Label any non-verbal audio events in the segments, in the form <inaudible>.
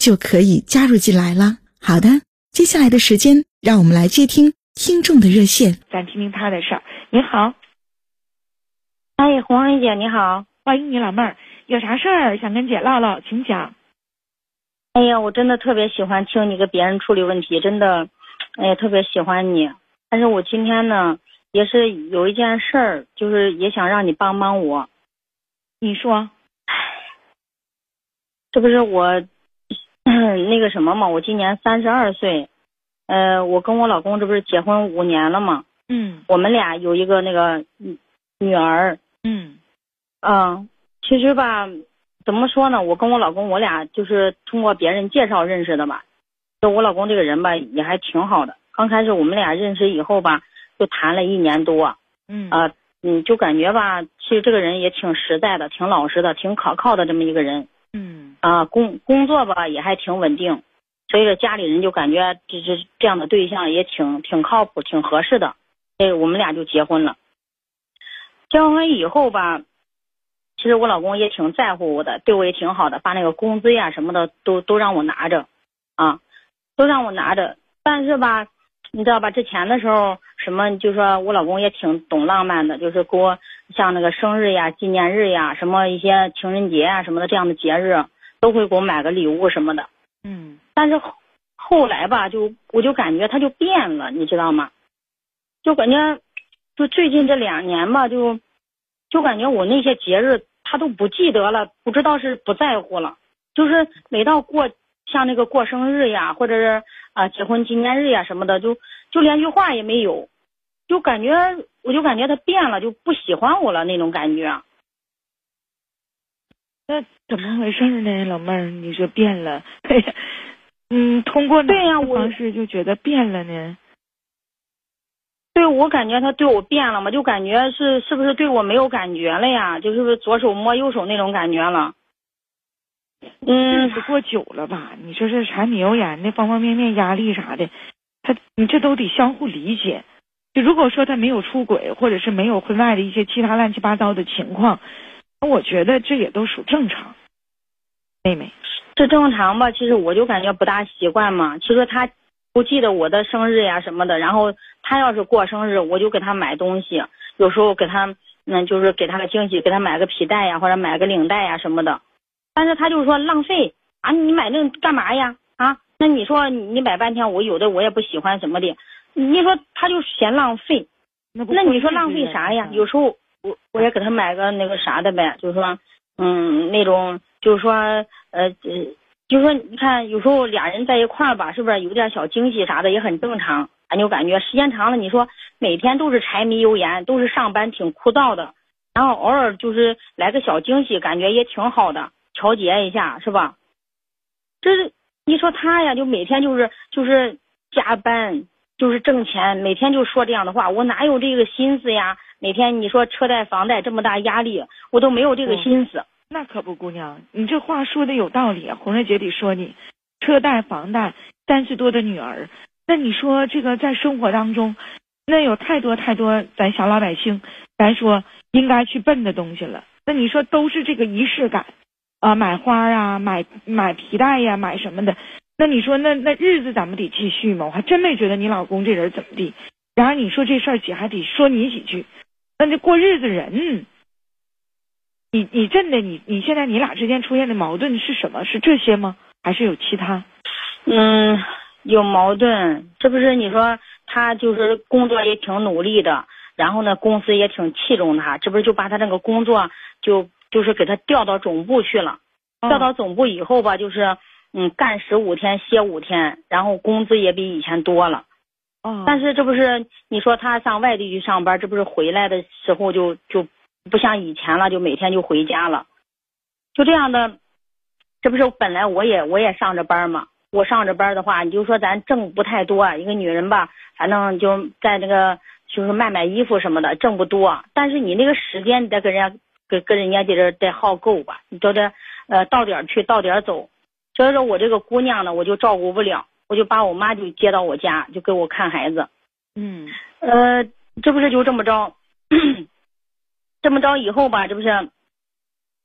就可以加入进来了。好的，接下来的时间，让我们来接听听众的热线。咱听听他的事儿。你好，哎，红瑞姐你好，欢迎你老妹儿，有啥事儿想跟姐唠唠，请讲。哎呀，我真的特别喜欢听你跟别人处理问题，真的，哎呀，特别喜欢你。但是我今天呢。也是有一件事儿，就是也想让你帮帮我。你说，这不是我 <clears throat> 那个什么嘛？我今年三十二岁，呃，我跟我老公这不是结婚五年了嘛？嗯。我们俩有一个那个女儿。嗯。嗯，其实吧，怎么说呢？我跟我老公，我俩就是通过别人介绍认识的吧。就我老公这个人吧，也还挺好的。刚开始我们俩认识以后吧。就谈了一年多，嗯啊，嗯，就感觉吧，其实这个人也挺实在的，挺老实的，挺可靠的这么一个人，嗯啊，工工作吧也还挺稳定，所以说家里人就感觉这这这样的对象也挺挺靠谱，挺合适的，哎，我们俩就结婚了。结婚以后吧，其实我老公也挺在乎我的，对我也挺好的，把那个工资呀什么的都都让我拿着，啊，都让我拿着，但是吧。你知道吧？之前的时候，什么就说我老公也挺懂浪漫的，就是给我像那个生日呀、纪念日呀、什么一些情人节啊什么的这样的节日，都会给我买个礼物什么的。嗯。但是后来吧，就我就感觉他就变了，你知道吗？就感觉就最近这两年吧，就就感觉我那些节日他都不记得了，不知道是不在乎了，就是每到过。像那个过生日呀，或者是啊结婚纪念日呀什么的，就就连句话也没有，就感觉我就感觉他变了，就不喜欢我了那种感觉。<laughs> 那怎么回事呢，老妹儿？你说变了？<laughs> 嗯，通过对呀，方式就觉得变了呢。对，我感觉他对我变了嘛，就感觉是是不是对我没有感觉了呀？就是不是左手摸右手那种感觉了？嗯，是过久了吧？你说这柴米油盐的方方面面压力啥的，他你这都得相互理解。就如果说他没有出轨，或者是没有婚外的一些其他乱七八糟的情况，我觉得这也都属正常。妹妹，这正常吧？其实我就感觉不大习惯嘛。其实他不记得我的生日呀什么的，然后他要是过生日，我就给他买东西，有时候给他嗯，就是给他个惊喜，给他买个皮带呀，或者买个领带呀什么的。但是他就是说浪费啊！你买那干嘛呀？啊，那你说你买半天，我有的我也不喜欢什么的。你说他就嫌浪费，那你说浪费啥呀？有时候我我也给他买个那个啥的呗，就是说，嗯，那种就是说，呃，就是说你看有时候俩人在一块儿吧，是不是有点小惊喜啥的也很正常？俺就感觉时间长了，你说每天都是柴米油盐，都是上班挺枯燥的，然后偶尔就是来个小惊喜，感觉也挺好的。调节一下是吧？这是你说他呀，就每天就是就是加班，就是挣钱，每天就说这样的话，我哪有这个心思呀？每天你说车贷房贷这么大压力，我都没有这个心思。那可不，姑娘，你这话说的有道理。红瑞姐得说你，车贷房贷，三十多的女儿，那你说这个在生活当中，那有太多太多咱小老百姓，咱说应该去奔的东西了。那你说都是这个仪式感。啊，买花啊，买买皮带呀，买什么的？那你说，那那日子咱们得继续吗？我还真没觉得你老公这人怎么地。然而你说这事儿，姐还得说你几句。那这过日子人，你你真的你你现在你俩之间出现的矛盾是什么？是这些吗？还是有其他？嗯，有矛盾。这不是你说他就是工作也挺努力的，然后呢，公司也挺器重他，这不是就把他那个工作就就是给他调到总部去了。调到总部以后吧，就是嗯，干十五天歇五天，然后工资也比以前多了。哦，但是这不是你说他上外地去上班，这不是回来的时候就就不像以前了，就每天就回家了，就这样的。这不是本来我也我也上着班嘛，我上着班的话，你就说咱挣不太多，一个女人吧，反正就在那个就是卖卖衣服什么的，挣不多。但是你那个时间你得给人家跟跟人家在这得耗够吧，你都得呃到点去到点走。所以说我这个姑娘呢，我就照顾不了，我就把我妈就接到我家，就给我看孩子。嗯，呃，这不是就这么着，<coughs> 这么着以后吧，这不是。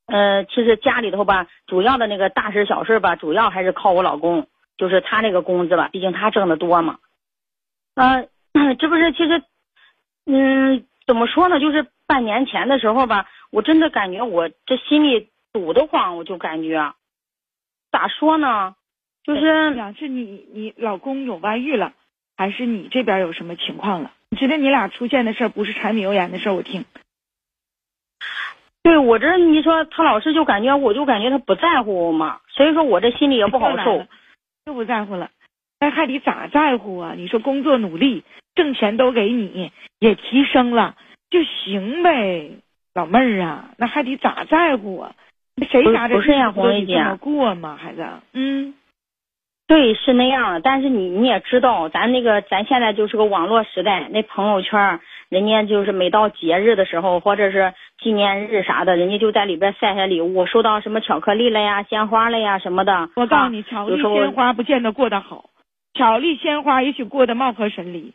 呃，其实家里头吧，主要的那个大事小事吧，主要还是靠我老公，就是他那个工资吧，毕竟他挣的多嘛。呃，<coughs> 这不是其实，嗯，怎么说呢？就是半年前的时候吧，我真的感觉我这心里堵得慌，我就感觉，咋说呢？就是是你你老公有外遇了，还是你这边有什么情况了？你觉得你俩出现的事儿不是柴米油盐的事儿？我听。对我这你说他老是就感觉我就感觉他不在乎我嘛，所以说我这心里也不好受，就不在乎了，那还得咋在乎啊？你说工作努力挣钱都给你，也提升了就行呗，老妹儿啊，那还得咋在乎啊？谁家这不是呀，红瑞姐这么过吗？孩子，嗯，对，是那样，但是你你也知道，咱那个咱现在就是个网络时代，那朋友圈。人家就是每到节日的时候，或者是纪念日啥的，人家就在里边晒晒礼物，收到什么巧克力了呀、鲜花了呀什么的。我告诉你，巧克力、鲜花不见得过得好，巧克力、鲜花也许过得貌合神离，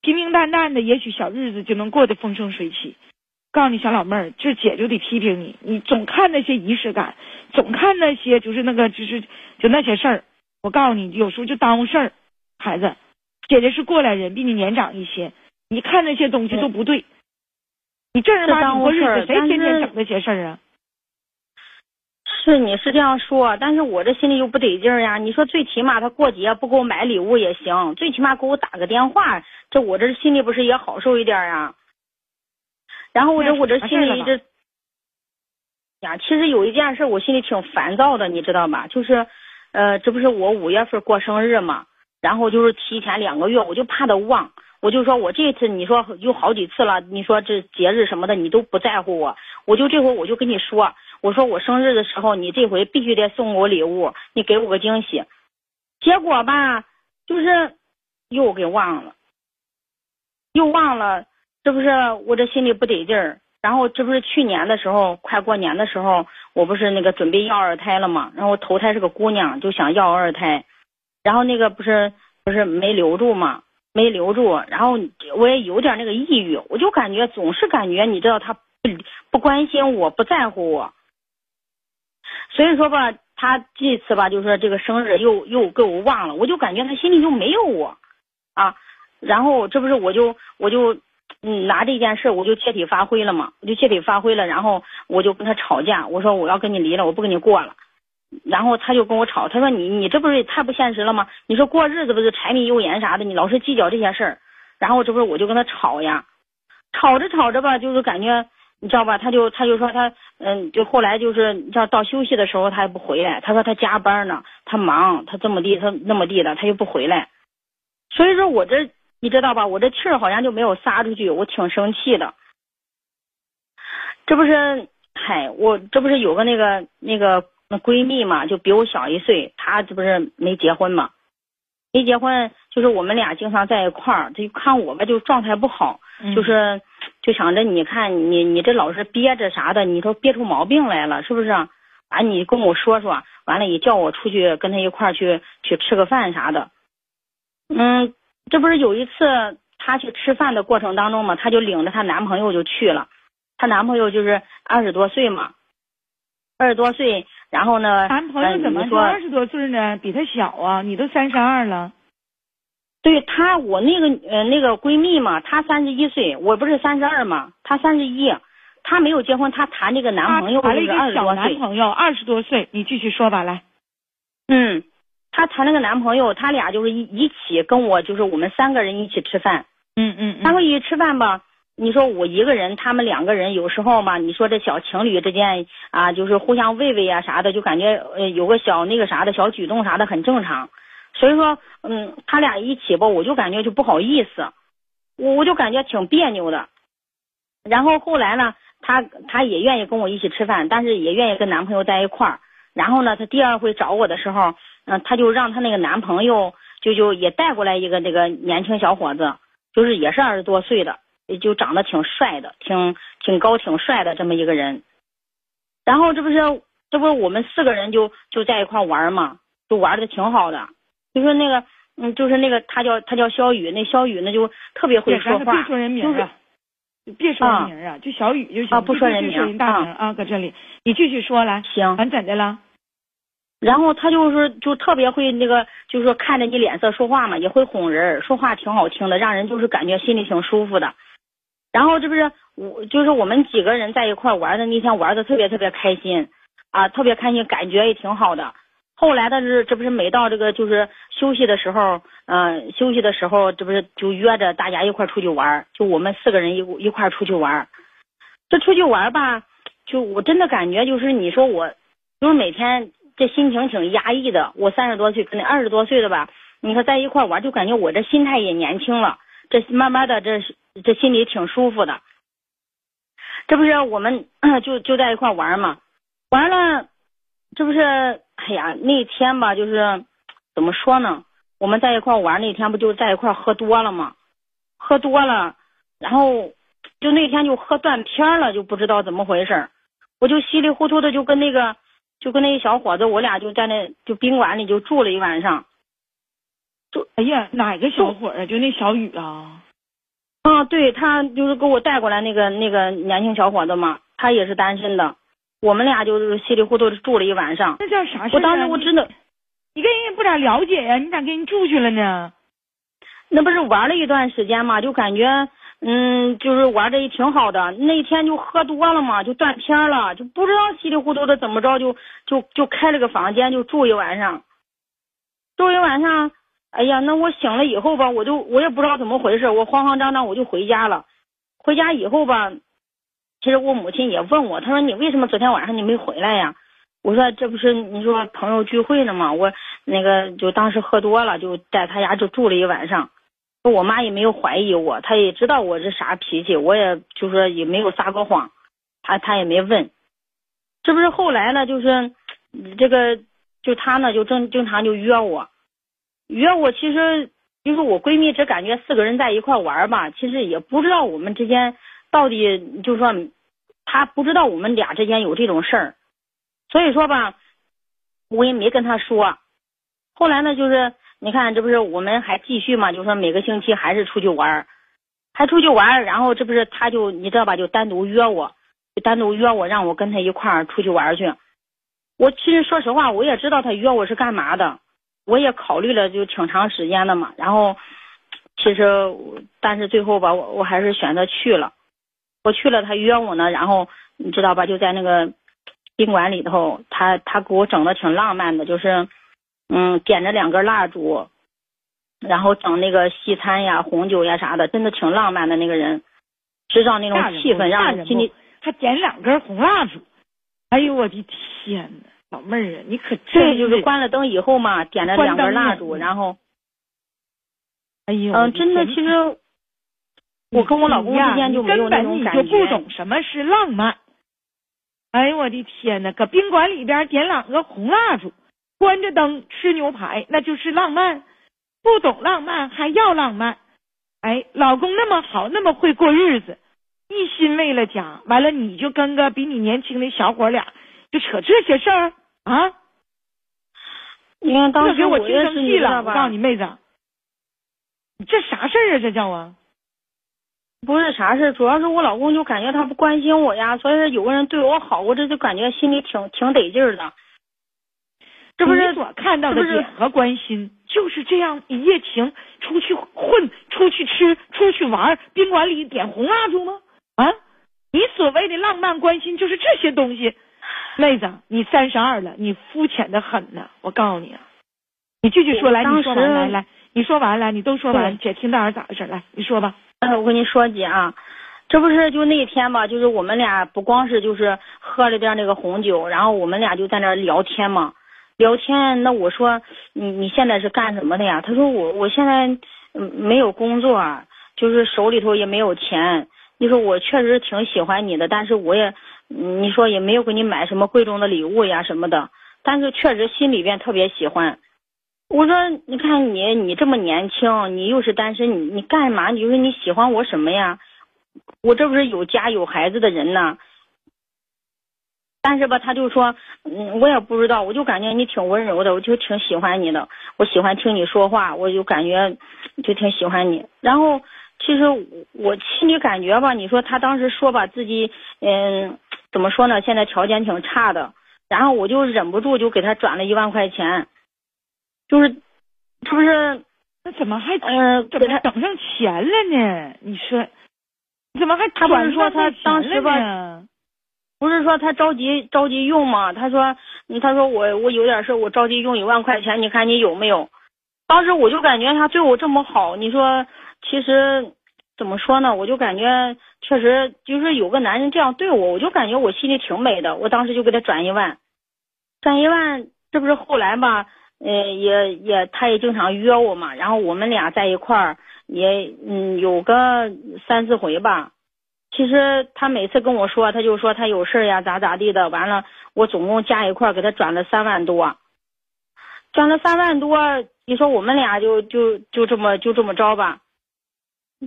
平平淡淡的，也许小日子就能过得风生水起。告诉你，小老妹儿，这姐就得批评你，你总看那些仪式感，总看那些就是那个就是就那些事儿。我告诉你，有时候就耽误事儿。孩子，姐姐是过来人，比你年长一些。你看那些东西都不对，你正儿八经过日子，谁天天整那些事儿啊？是你是这样说，但是我这心里又不得劲儿呀。你说最起码他过节不给我买礼物也行，最起码给我打个电话，这我这心里不是也好受一点呀？然后我这我这心里这呀，其实有一件事我心里挺烦躁的，你知道吧？就是呃，这不是我五月份过生日嘛，然后就是提前两个月，我就怕他忘。我就说，我这次你说有好几次了，你说这节日什么的你都不在乎我，我就这回我就跟你说，我说我生日的时候你这回必须得送我礼物，你给我个惊喜。结果吧，就是又给忘了，又忘了，这不是我这心里不得劲儿。然后这不是去年的时候，快过年的时候，我不是那个准备要二胎了嘛，然后头胎是个姑娘，就想要二胎，然后那个不是不是没留住嘛。没留住，然后我也有点那个抑郁，我就感觉总是感觉你知道他不不关心我，不在乎我，所以说吧，他这次吧就是说这个生日又又给我忘了，我就感觉他心里就没有我啊。然后这不是我就我就嗯拿这件事我就借题发挥了嘛，我就借题发挥了，然后我就跟他吵架，我说我要跟你离了，我不跟你过了。然后他就跟我吵，他说你你这不是太不现实了吗？你说过日子不是柴米油盐啥的，你老是计较这些事儿。然后这不是我就跟他吵呀，吵着吵着吧，就是感觉你知道吧？他就他就说他嗯，就后来就是你知道到休息的时候他也不回来，他说他加班呢，他忙，他这么地，他那么地的，他又不回来。所以说我这你知道吧？我这气儿好像就没有撒出去，我挺生气的。这不是嗨，我这不是有个那个那个。那闺蜜嘛，就比我小一岁，她这不是没结婚嘛？没结婚，就是我们俩经常在一块儿。她就看我吧，就状态不好，就是就想着你看你你这老是憋着啥的，你都憋出毛病来了，是不是？完你跟我说说，完了也叫我出去跟他一块儿去去吃个饭啥的。嗯，这不是有一次她去吃饭的过程当中嘛，她就领着她男朋友就去了。她男朋友就是二十多岁嘛，二十多岁。然后呢？男朋友怎么说二十多岁呢？比他小啊！你都三十二了。对她，我那个呃那个闺蜜嘛，她三十一岁，我不是三十二嘛，她三十一，她没有结婚，她谈那个男朋友谈了一个小男朋友，二十多岁。你继续说吧，来。嗯，她谈了个男朋友，他俩就是一一起跟我，就是我们三个人一起吃饭。嗯嗯他们一起吃饭吧，你说我一个人，他们两个人，有时候嘛，你说这小情侣之间啊，就是互相喂喂呀啥的，就感觉呃有个小那个啥的小举动啥的很正常。所以说，嗯，他俩一起吧，我就感觉就不好意思，我我就感觉挺别扭的。然后后来呢，她她也愿意跟我一起吃饭，但是也愿意跟男朋友在一块儿。然后呢，她第二回找我的时候，嗯，她就让她那个男朋友就就也带过来一个那个年轻小伙子，就是也是二十多岁的，也就长得挺帅的，挺挺高挺帅的这么一个人。然后这不是这不是我们四个人就就在一块玩嘛，就玩的挺好的。就说那个嗯，就是那个他叫他叫小雨，那小雨呢就特别会说话，别说人名啊，别说人名啊，就小雨就行。啊，不说人名，大名啊，搁这里你继续说来。行，完怎的了？然后他就是就特别会那个，就是说看着你脸色说话嘛，也会哄人，说话挺好听的，让人就是感觉心里挺舒服的。然后这不是我，就是我们几个人在一块玩的那天玩的特别特别开心啊，特别开心，感觉也挺好的。后来的是，这不是每到这个就是休息的时候，嗯，休息的时候，这不是就约着大家一块出去玩，就我们四个人一一块出去玩。这出去玩吧，就我真的感觉就是你说我，就是每天。这心情挺压抑的，我三十多岁，可能二十多岁了吧？你说在一块玩，就感觉我这心态也年轻了，这慢慢的，这这心里挺舒服的。这不是我们就就在一块玩嘛，玩了，这不是，哎呀，那天吧，就是怎么说呢？我们在一块玩那天不就在一块喝多了吗？喝多了，然后就那天就喝断片了，就不知道怎么回事，我就稀里糊涂的就跟那个。就跟那个小伙子，我俩就在那就宾馆里就住了一晚上。就哎呀，哪个小伙啊？就那小雨啊？啊，对他就是给我带过来那个那个年轻小伙子嘛，他也是单身的。我们俩就是稀里糊涂的住了一晚上。那叫啥事我当时我真的，你跟人家不咋了解呀？你咋跟人住去了呢？那不是玩了一段时间嘛，就感觉。嗯，就是玩的也挺好的，那天就喝多了嘛，就断片了，就不知道稀里糊涂的怎么着，就就就开了个房间就住一晚上，住一晚上，哎呀，那我醒了以后吧，我就我也不知道怎么回事，我慌慌张张我就回家了。回家以后吧，其实我母亲也问我，她说你为什么昨天晚上你没回来呀？我说这不是你说朋友聚会呢吗？我那个就当时喝多了，就在他家就住了一晚上。我妈也没有怀疑我，她也知道我这啥脾气，我也就说也没有撒过谎，她她也没问。这不是后来呢，就是这个就她呢就正经常就约我，约我其实就是我闺蜜只感觉四个人在一块玩吧，其实也不知道我们之间到底就说他不知道我们俩之间有这种事儿，所以说吧，我也没跟他说。后来呢，就是。你看，这不是我们还继续嘛？就说每个星期还是出去玩，还出去玩，然后这不是他就你知道吧？就单独约我，就单独约我，让我跟他一块儿出去玩去。我其实说实话，我也知道他约我是干嘛的，我也考虑了就挺长时间的嘛。然后其实，但是最后吧，我我还是选择去了。我去了，他约我呢，然后你知道吧？就在那个宾馆里头，他他给我整的挺浪漫的，就是。嗯，点着两根蜡烛，然后整那个西餐呀、红酒呀啥的，真的挺浪漫的。那个人，制造那种气氛，让人心里还点两根红蜡烛。哎呦我的天呐，老妹儿啊，你可这就是关了灯以后嘛，点了两根蜡烛，然后，哎呦，嗯，真的，其实我跟我老公之间就没有那种感觉。根本你就不懂什么是浪漫。哎呦我的天呐，搁宾馆里边点两个红蜡烛。关着灯吃牛排，那就是浪漫。不懂浪漫还要浪漫，哎，老公那么好，那么会过日子，一心为了家。完了，你就跟个比你年轻的小伙俩就扯这些事儿啊？你看当时我听生气了，我告诉你妹子，你这啥事儿啊？这叫啊？不是啥事主要是我老公就感觉他不关心我呀，所以说有个人对我好，我这就感觉心里挺挺得劲儿的。这不是所看到的点和关心，就是这样一夜情，出去混，出去吃，出去玩，宾馆里点红蜡烛吗？啊，你所谓的浪漫关心就是这些东西，妹子，你三十二了，你肤浅的很呢。我告诉你啊，你你继续说来，你说完来来，你说完来，你都说完，姐听到是咋回事？来，你说吧。我跟你说姐啊，这不是就那天吧，就是我们俩不光是就是喝了点那个红酒，然后我们俩就在那聊天嘛，聊天。那我说你你现在是干什么的呀？他说我我现在没有工作，就是手里头也没有钱。你说我确实挺喜欢你的，但是我也你说也没有给你买什么贵重的礼物呀什么的，但是确实心里边特别喜欢。我说，你看你，你这么年轻，你又是单身，你你干嘛？你说你喜欢我什么呀？我这不是有家有孩子的人呢。但是吧，他就说，嗯，我也不知道，我就感觉你挺温柔的，我就挺喜欢你的，我喜欢听你说话，我就感觉就挺喜欢你。然后，其实我我心里感觉吧，你说他当时说吧，自己嗯，怎么说呢？现在条件挺差的，然后我就忍不住就给他转了一万块钱。就是，他不是，那怎么还呃，怎么给他整上钱了呢？你说，你怎么还他不是说他当时吧了不是说他着急着急用吗？他说，嗯他说我我有点事，我着急用一万块钱，你看你有没有？当时我就感觉他对我这么好，你说其实怎么说呢？我就感觉确实就是有个男人这样对我，我就感觉我心里挺美的。我当时就给他转一万，转一万，这不是后来吧？呃，也也，他也经常约我嘛，然后我们俩在一块儿也嗯有个三四回吧。其实他每次跟我说，他就说他有事呀，咋咋地的。完了，我总共加一块儿给他转了三万多，转了三万多。你说我们俩就就就这么就这么着吧。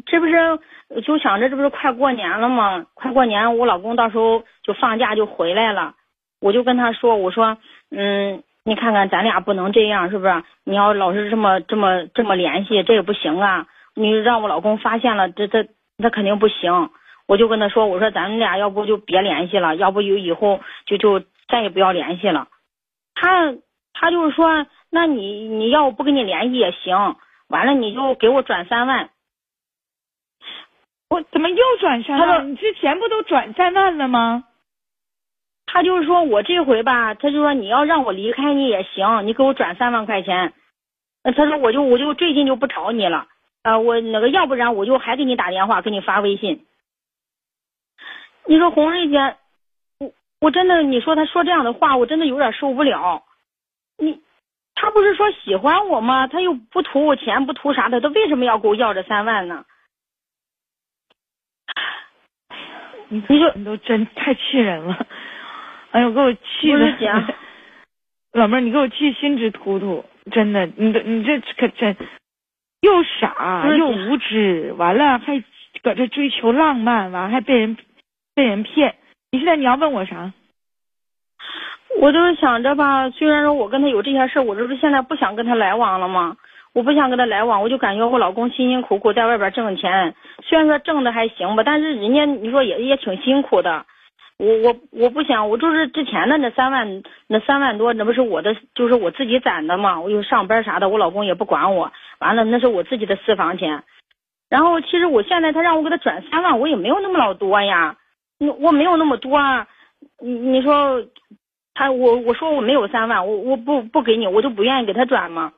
这不是就想着这不是快过年了吗？快过年，我老公到时候就放假就回来了。我就跟他说，我说嗯。你看看，咱俩不能这样，是不是？你要老是这么这么这么联系，这也不行啊！你让我老公发现了，这这那肯定不行。我就跟他说，我说咱们俩要不就别联系了，要不就以后就就再也不要联系了。他他就是说，那你你要我不跟你联系也行，完了你就给我转三万。我怎么又转三万？你之前不都转三万了吗？他就是说我这回吧，他就说你要让我离开你也行，你给我转三万块钱。那，他说我就我就最近就不找你了，呃，我那个要不然我就还给你打电话，给你发微信。你说红瑞姐，我我真的你说他说这样的话，我真的有点受不了。你他不是说喜欢我吗？他又不图我钱，不图啥的，他为什么要给我要这三万呢？你你说你都真太气人了。哎呦，给我气的！<laughs> 老妹儿，你给我气心直突突，真的，你你这可真又傻又无知，完了还搁这追求浪漫，完还被人被人骗。你现在你要问我啥？我就是想着吧，虽然说我跟他有这些事我这不现在不想跟他来往了吗？我不想跟他来往，我就感觉我老公辛辛苦苦在外边挣钱，虽然说挣的还行吧，但是人家你说也也挺辛苦的。我我我不想，我就是之前的那三万，那三万多，那不是我的，就是我自己攒的嘛。我又上班啥的，我老公也不管我。完了，那是我自己的私房钱。然后，其实我现在他让我给他转三万，我也没有那么老多呀。我我没有那么多啊。你你说他我我说我没有三万，我我不不给你，我就不愿意给他转嘛。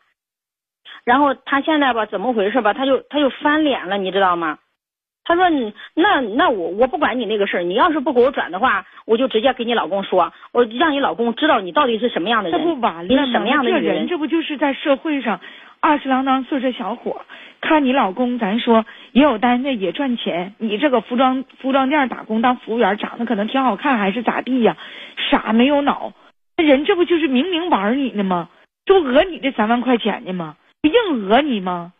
然后他现在吧，怎么回事吧？他就他就翻脸了，你知道吗？他说：“你那那我我不管你那个事儿，你要是不给我转的话，我就直接给你老公说，我让你老公知道你到底是什么样的人，这不完了吗？什么样的这人，这不就是在社会上二十郎当岁这小伙，看你老公，咱说也有单位也赚钱，你这个服装服装店打工当服务员，长得可能挺好看，还是咋地呀？傻没有脑，那人这不就是明明玩你呢吗？这不讹你这三万块钱呢吗？不硬讹你吗？”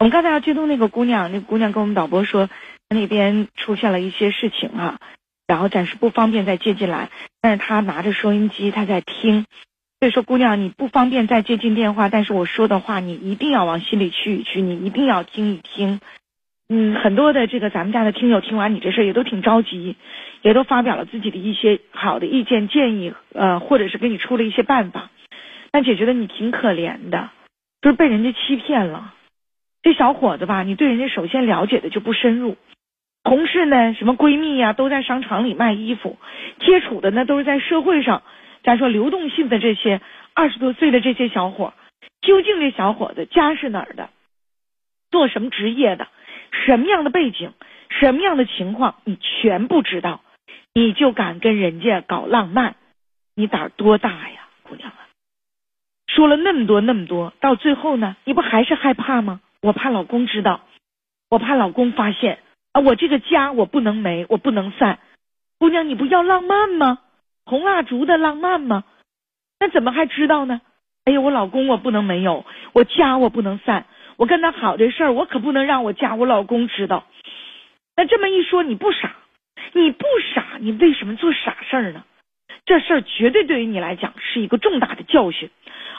我们刚才要接通那个姑娘，那姑娘跟我们导播说，那边出现了一些事情哈，然后暂时不方便再接进来，但是她拿着收音机，她在听，所以说姑娘你不方便再接进电话，但是我说的话你一定要往心里去一去，你一定要听一听。嗯，很多的这个咱们家的听友听完你这事儿也都挺着急，也都发表了自己的一些好的意见建议，呃，或者是给你出了一些办法，但姐觉得你挺可怜的，就是被人家欺骗了。这小伙子吧，你对人家首先了解的就不深入，同事呢，什么闺蜜呀，都在商场里卖衣服，接触的呢都是在社会上，咱说流动性的这些二十多岁的这些小伙，究竟这小伙子家是哪儿的，做什么职业的，什么样的背景，什么样的情况，你全不知道，你就敢跟人家搞浪漫，你胆儿多大呀，姑娘啊！说了那么多那么多，到最后呢，你不还是害怕吗？我怕老公知道，我怕老公发现啊，我这个家我不能没，我不能散。姑娘，你不要浪漫吗？红蜡烛的浪漫吗？那怎么还知道呢？哎呀，我老公我不能没有，我家我不能散，我跟他好这事儿，我可不能让我家我老公知道。那这么一说，你不傻，你不傻，你为什么做傻事儿呢？这事儿绝对对于你来讲是一个重大的教训。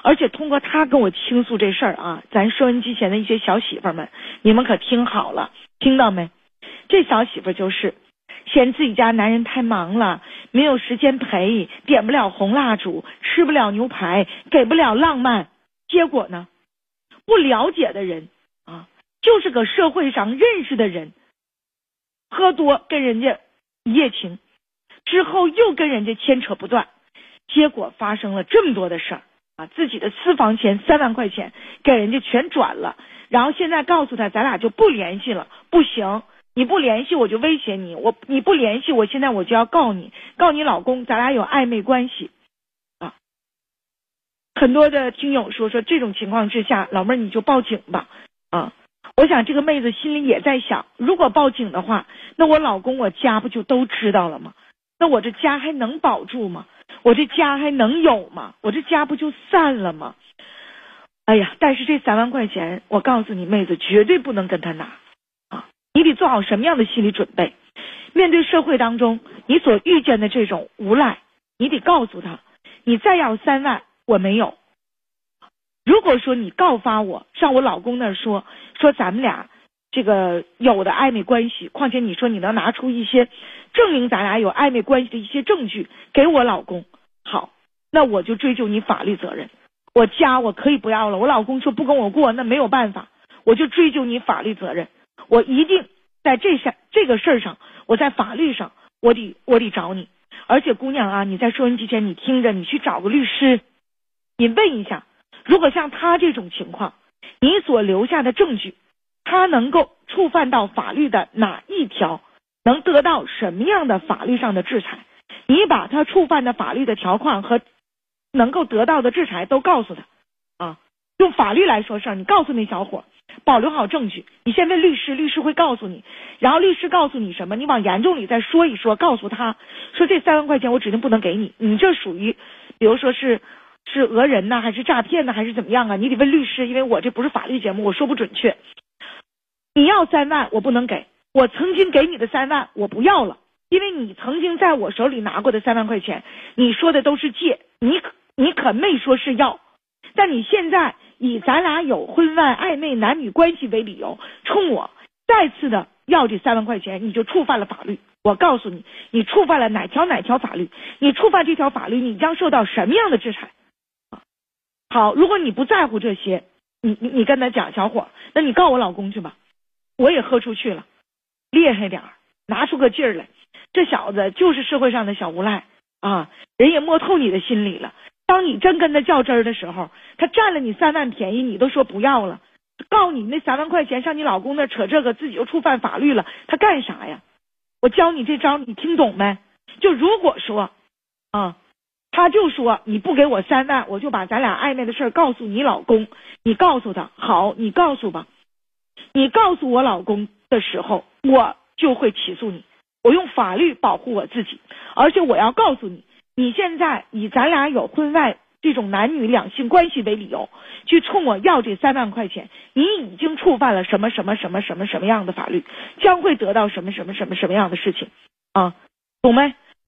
而且通过他跟我倾诉这事儿啊，咱收音机前的一些小媳妇们，你们可听好了，听到没？这小媳妇就是嫌自己家男人太忙了，没有时间陪，点不了红蜡烛，吃不了牛排，给不了浪漫。结果呢，不了解的人啊，就是搁社会上认识的人，喝多跟人家一夜情，之后又跟人家牵扯不断，结果发生了这么多的事儿。啊，自己的私房钱三万块钱给人家全转了，然后现在告诉他，咱俩就不联系了。不行，你不联系我就威胁你，我你不联系我，现在我就要告你，告你老公，咱俩有暧昧关系。啊，很多的听友说说这种情况之下，老妹儿你就报警吧。啊，我想这个妹子心里也在想，如果报警的话，那我老公我家不就都知道了吗？那我这家还能保住吗？我这家还能有吗？我这家不就散了吗？哎呀！但是这三万块钱，我告诉你，妹子绝对不能跟他拿啊！你得做好什么样的心理准备？面对社会当中你所遇见的这种无赖，你得告诉他，你再要三万我没有。如果说你告发我，上我老公那儿说说咱们俩这个有的暧昧关系，况且你说你能拿出一些。证明咱俩有暧昧关系的一些证据给我老公，好，那我就追究你法律责任。我家我可以不要了，我老公说不跟我过，那没有办法，我就追究你法律责任。我一定在这下这个事儿上，我在法律上，我得我得找你。而且姑娘啊，你在收音机前你听着，你去找个律师，你问一下，如果像他这种情况，你所留下的证据，他能够触犯到法律的哪一条？能得到什么样的法律上的制裁？你把他触犯的法律的条款和能够得到的制裁都告诉他啊，用法律来说事儿。你告诉那小伙，保留好证据。你先问律师，律师会告诉你。然后律师告诉你什么？你往严重里再说一说，告诉他说这三万块钱我指定不能给你。你这属于，比如说是是讹人呢，还是诈骗呢，还是怎么样啊？你得问律师，因为我这不是法律节目，我说不准确。你要三万，我不能给。我曾经给你的三万，我不要了，因为你曾经在我手里拿过的三万块钱，你说的都是借，你可你可没说是要，但你现在以咱俩有婚外暧昧男女关系为理由，冲我再次的要这三万块钱，你就触犯了法律。我告诉你，你触犯了哪条哪条法律？你触犯这条法律，你将受到什么样的制裁？好，如果你不在乎这些，你你你跟他讲，小伙，那你告我老公去吧，我也豁出去了。厉害点儿，拿出个劲儿来！这小子就是社会上的小无赖啊，人也摸透你的心理了。当你真跟他较真儿的时候，他占了你三万便宜，你都说不要了，告你那三万块钱上你老公那扯这个，自己又触犯法律了，他干啥呀？我教你这招，你听懂没？就如果说啊，他就说你不给我三万，我就把咱俩暧昧的事儿告诉你老公。你告诉他，好，你告诉吧，你告诉我老公。的时候，我就会起诉你。我用法律保护我自己，而且我要告诉你，你现在以咱俩有婚外这种男女两性关系为理由，去冲我要这三万块钱，你已经触犯了什么什么什么什么什么样的法律，将会得到什么什么什么什么样的事情啊？懂没？